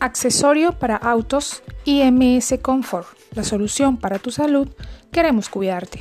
Accesorio para autos IMS Comfort, la solución para tu salud, queremos cuidarte.